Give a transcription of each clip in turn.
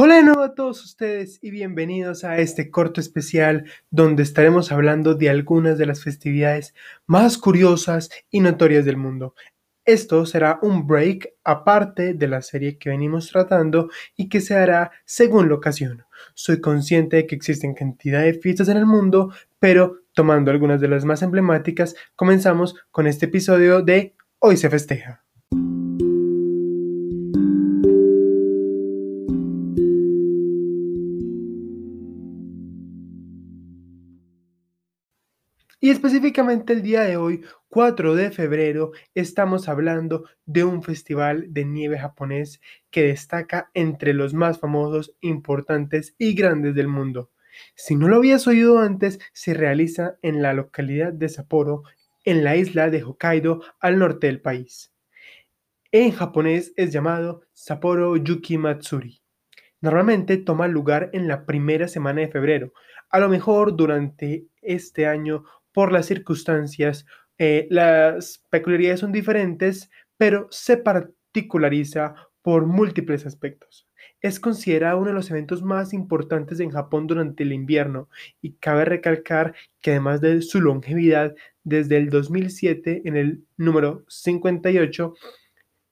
Hola de nuevo a todos ustedes y bienvenidos a este corto especial donde estaremos hablando de algunas de las festividades más curiosas y notorias del mundo. Esto será un break aparte de la serie que venimos tratando y que se hará según la ocasión. Soy consciente de que existen cantidad de fiestas en el mundo, pero tomando algunas de las más emblemáticas, comenzamos con este episodio de Hoy se festeja. Y específicamente el día de hoy, 4 de febrero, estamos hablando de un festival de nieve japonés que destaca entre los más famosos, importantes y grandes del mundo. Si no lo habías oído antes, se realiza en la localidad de Sapporo, en la isla de Hokkaido, al norte del país. En japonés es llamado Sapporo Yuki Matsuri. Normalmente toma lugar en la primera semana de febrero. A lo mejor durante este año por las circunstancias, eh, las peculiaridades son diferentes, pero se particulariza por múltiples aspectos. Es considerado uno de los eventos más importantes en Japón durante el invierno y cabe recalcar que además de su longevidad, desde el 2007, en el número 58,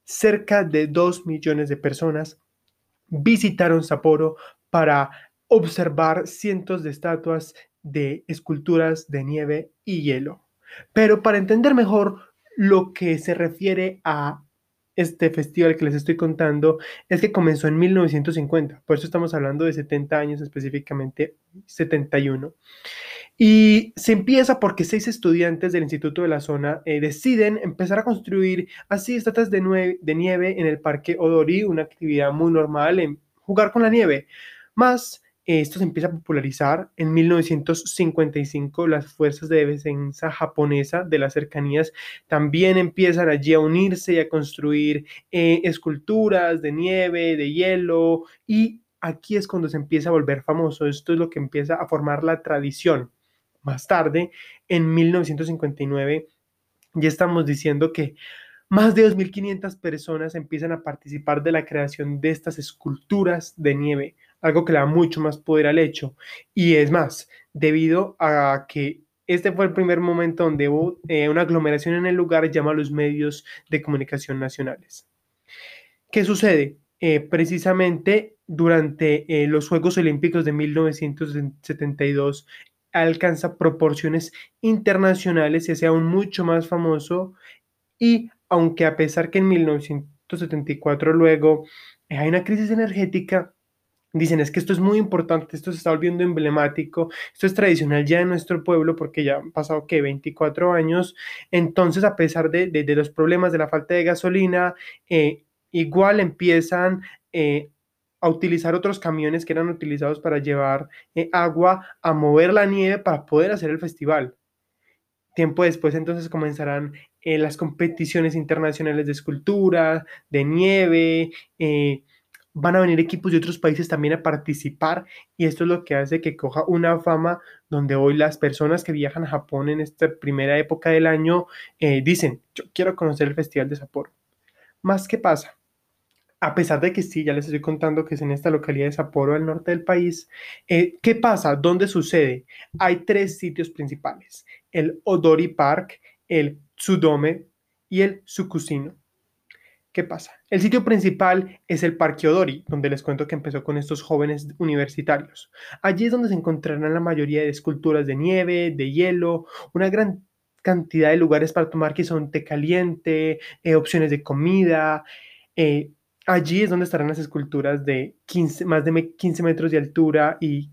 cerca de 2 millones de personas visitaron Sapporo para observar cientos de estatuas de esculturas de nieve y hielo. Pero para entender mejor lo que se refiere a este festival que les estoy contando es que comenzó en 1950, por eso estamos hablando de 70 años específicamente, 71. Y se empieza porque seis estudiantes del instituto de la zona eh, deciden empezar a construir así estatuas de, de nieve en el parque Odori, una actividad muy normal en jugar con la nieve. Más esto se empieza a popularizar en 1955. Las fuerzas de defensa japonesa de las cercanías también empiezan allí a unirse y a construir eh, esculturas de nieve, de hielo. Y aquí es cuando se empieza a volver famoso. Esto es lo que empieza a formar la tradición. Más tarde, en 1959, ya estamos diciendo que más de 2.500 personas empiezan a participar de la creación de estas esculturas de nieve algo que le da mucho más poder al hecho. Y es más, debido a que este fue el primer momento donde hubo eh, una aglomeración en el lugar, llama a los medios de comunicación nacionales. ¿Qué sucede? Eh, precisamente durante eh, los Juegos Olímpicos de 1972 alcanza proporciones internacionales y hace aún mucho más famoso y aunque a pesar que en 1974 luego hay una crisis energética, Dicen, es que esto es muy importante, esto se está volviendo emblemático, esto es tradicional ya en nuestro pueblo porque ya han pasado, ¿qué? 24 años. Entonces, a pesar de, los problemas de la falta de gasolina, eh, igual empiezan eh, a utilizar otros camiones que eran utilizados para llevar eh, agua, a mover la nieve para poder hacer el festival. Tiempo después entonces comenzarán las competiciones internacionales de escultura, de nieve, van a venir equipos de otros países también a participar y esto es lo que hace que coja una fama donde hoy las personas que viajan a Japón en esta primera época del año eh, dicen, yo quiero conocer el Festival de Sapporo. Más que pasa, a pesar de que sí, ya les estoy contando que es en esta localidad de Sapporo, al norte del país, eh, ¿qué pasa? ¿Dónde sucede? Hay tres sitios principales, el Odori Park, el Tsudome y el Tsukusino. ¿Qué pasa? El sitio principal es el Parque Odori, donde les cuento que empezó con estos jóvenes universitarios. Allí es donde se encontrarán la mayoría de esculturas de nieve, de hielo, una gran cantidad de lugares para tomar que son té caliente, eh, opciones de comida. Eh, allí es donde estarán las esculturas de 15, más de 15 metros de altura y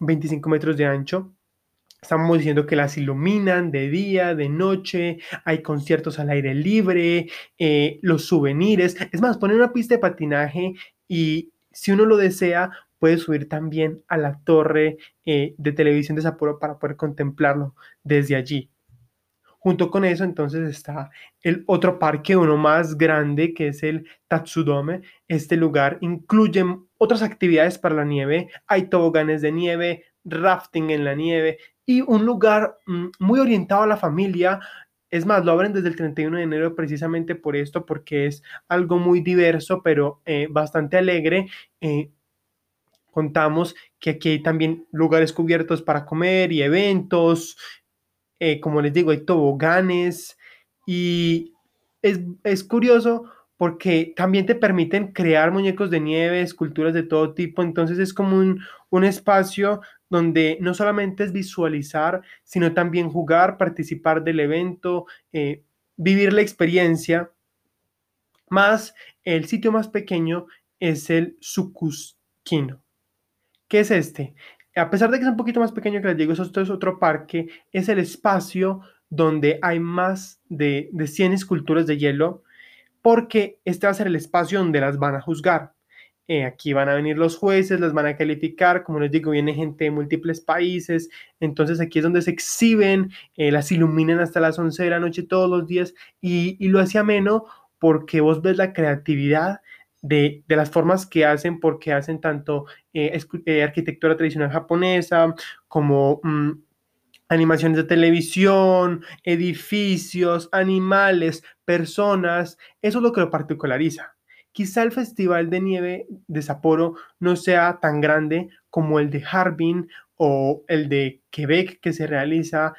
25 metros de ancho. Estamos diciendo que las iluminan de día, de noche, hay conciertos al aire libre, eh, los souvenirs. Es más, ponen una pista de patinaje y si uno lo desea, puede subir también a la torre eh, de televisión de Sapporo para poder contemplarlo desde allí. Junto con eso, entonces está el otro parque, uno más grande, que es el Tatsudome. Este lugar incluye otras actividades para la nieve. Hay toboganes de nieve, rafting en la nieve y un lugar mm, muy orientado a la familia. Es más, lo abren desde el 31 de enero precisamente por esto, porque es algo muy diverso, pero eh, bastante alegre. Eh, contamos que aquí hay también lugares cubiertos para comer y eventos, eh, como les digo, hay toboganes y es, curioso porque también te permiten crear muñecos de nieve, esculturas de todo tipo, entonces es como un, espacio donde no solamente es visualizar, sino también jugar, participar del evento, eh, vivir la experiencia. Más el sitio más pequeño es el Sukuskino. ¿Qué es este? a pesar de que es un poquito más pequeño que les digo, esto es otro parque, es el espacio donde hay más de, de 100 esculturas de hielo, porque este va a ser el espacio donde las van a juzgar. Eh, aquí van a venir los jueces, las van a calificar, como les digo, viene gente de múltiples países, entonces aquí es donde se exhiben, eh, las iluminan hasta las 11 de la noche todos los días y, lo hace ameno porque vos ves la creatividad de, las formas que hacen, porque hacen tanto eh, arquitectura tradicional japonesa como mm, animaciones de televisión, edificios, animales, personas. Eso es lo que lo particulariza. Quizá el Festival de Nieve de Sapporo no sea tan grande como el de Harbin o el de Quebec que se realiza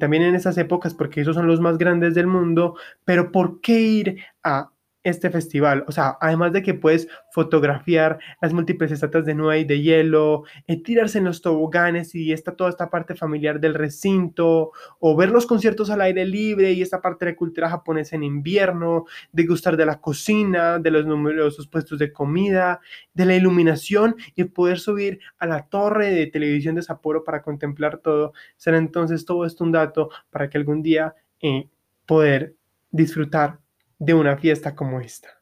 también en esas épocas, porque esos son los más grandes del mundo, pero ¿por qué ir a este festival. O sea, además de que puedes fotografiar las múltiples estatuas de nieve y de hielo, eh, tirarse en los toboganes y está toda esta parte familiar del recinto, o ver los conciertos al aire libre y esta parte de cultura japonesa en invierno, de gustar de la cocina, de los numerosos puestos de comida, de la iluminación y poder subir a la torre de televisión de Sapporo para contemplar todo. Será entonces todo esto un dato para que algún día eh, poder disfrutar de una fiesta como esta.